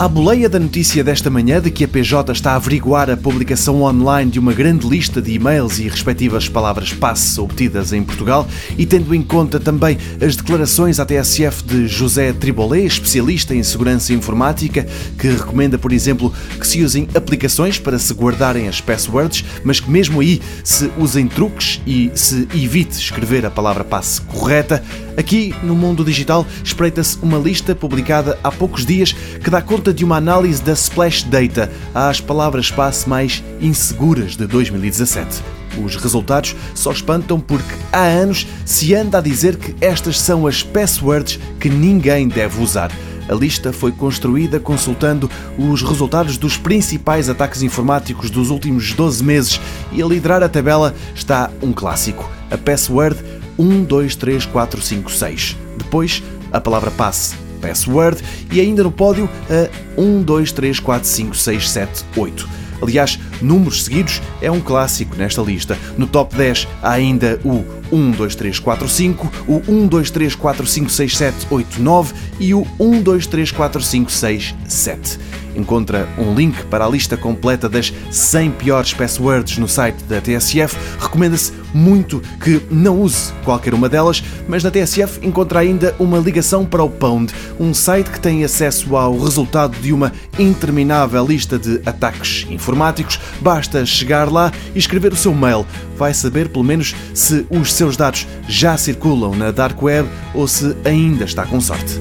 À boleia da notícia desta manhã de que a PJ está a averiguar a publicação online de uma grande lista de e-mails e respectivas palavras passe obtidas em Portugal e tendo em conta também as declarações à TSF de José Tribolé, especialista em segurança informática, que recomenda, por exemplo, que se usem aplicações para se guardarem as passwords, mas que mesmo aí se usem truques e se evite escrever a palavra passe correta, aqui no mundo digital espreita-se uma lista publicada há poucos dias que dá conta de uma análise da Splash Data às palavras-passe mais inseguras de 2017. Os resultados só espantam porque há anos se anda a dizer que estas são as passwords que ninguém deve usar. A lista foi construída consultando os resultados dos principais ataques informáticos dos últimos 12 meses e a liderar a tabela está um clássico, a password 123456. Depois, a palavra passe password e ainda no pódio a 1, 2, 3, 4, 5, 6, 7, 8. Aliás, números seguidos é um clássico nesta lista. No top 10 há ainda o 1, 2, 3, 4, 5, o 1, 2, 3, 4, 5, 6, 7, 8, 9 e o 1, 2, 3, 4, 5, 6, 7. Encontra um link para a lista completa das 100 piores passwords no site da TSF. Recomenda-se muito que não use qualquer uma delas, mas na TSF encontra ainda uma ligação para o Pound, um site que tem acesso ao resultado de uma interminável lista de ataques informáticos. Basta chegar lá e escrever o seu mail. Vai saber pelo menos se os seus dados já circulam na Dark Web ou se ainda está com sorte.